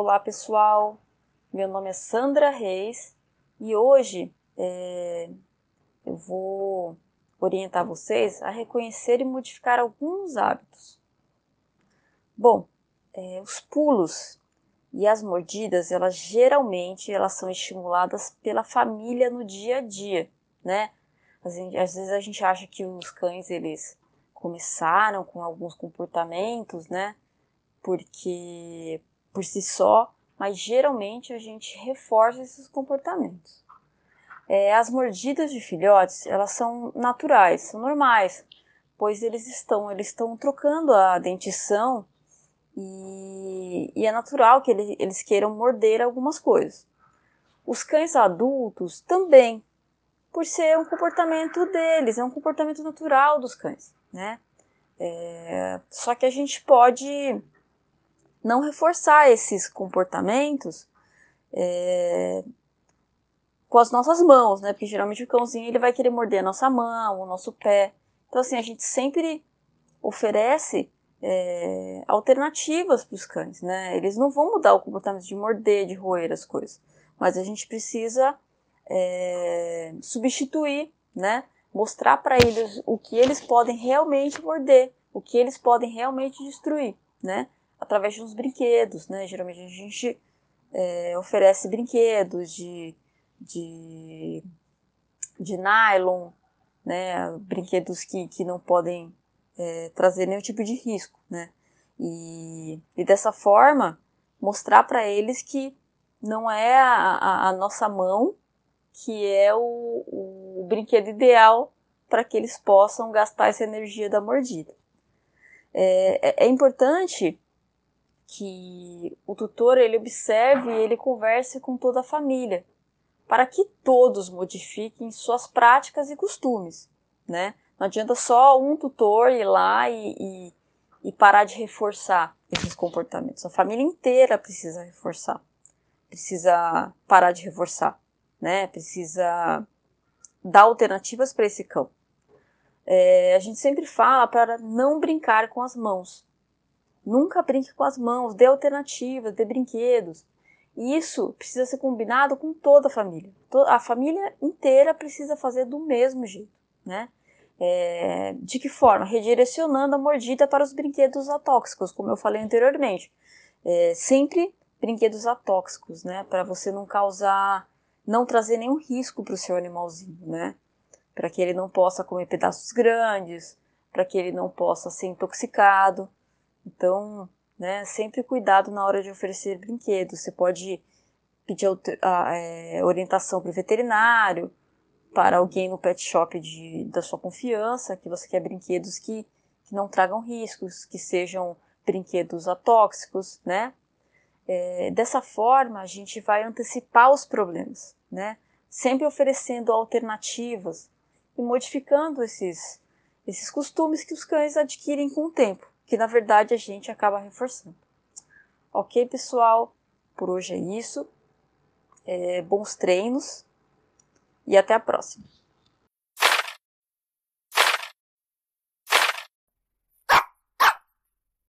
Olá pessoal, meu nome é Sandra Reis e hoje é, eu vou orientar vocês a reconhecer e modificar alguns hábitos. Bom, é, os pulos e as mordidas, elas geralmente elas são estimuladas pela família no dia a dia, né? Às vezes a gente acha que os cães eles começaram com alguns comportamentos, né? Porque por si só, mas geralmente a gente reforça esses comportamentos. É, as mordidas de filhotes, elas são naturais, são normais, pois eles estão, eles estão trocando a dentição e, e é natural que eles, eles queiram morder algumas coisas. Os cães adultos também, por ser um comportamento deles, é um comportamento natural dos cães, né? É, só que a gente pode não reforçar esses comportamentos é, com as nossas mãos, né? Porque geralmente o cãozinho ele vai querer morder a nossa mão, o nosso pé. Então assim a gente sempre oferece é, alternativas para os cães, né? Eles não vão mudar o comportamento de morder, de roer as coisas, mas a gente precisa é, substituir, né? Mostrar para eles o que eles podem realmente morder, o que eles podem realmente destruir, né? Através de uns brinquedos, né? Geralmente a gente é, oferece brinquedos de, de, de nylon, né? Brinquedos que, que não podem é, trazer nenhum tipo de risco, né? E, e dessa forma mostrar para eles que não é a, a, a, nossa mão que é o, o, brinquedo ideal para que eles possam gastar essa energia da mordida. É, é, é importante que o tutor ele observe e ele converse com toda a família, para que todos modifiquem suas práticas e costumes, né? Não adianta só um tutor ir lá e, e, e parar de reforçar esses comportamentos. A família inteira precisa reforçar, precisa parar de reforçar, né? Precisa dar alternativas para esse cão. É, a gente sempre fala para não brincar com as mãos, Nunca brinque com as mãos, dê alternativas, dê brinquedos. E isso precisa ser combinado com toda a família. A família inteira precisa fazer do mesmo jeito, né? É, de que forma? Redirecionando a mordida para os brinquedos atóxicos, como eu falei anteriormente. É, sempre brinquedos atóxicos, né? Para você não causar, não trazer nenhum risco para o seu animalzinho, né? Para que ele não possa comer pedaços grandes, para que ele não possa ser intoxicado. Então, né, sempre cuidado na hora de oferecer brinquedos. Você pode pedir a, é, orientação para o veterinário, para alguém no pet shop de, da sua confiança, que você quer brinquedos que, que não tragam riscos, que sejam brinquedos atóxicos, né? É, dessa forma, a gente vai antecipar os problemas, né? Sempre oferecendo alternativas e modificando esses, esses costumes que os cães adquirem com o tempo que na verdade a gente acaba reforçando. Ok, pessoal? Por hoje é isso. É, bons treinos e até a próxima.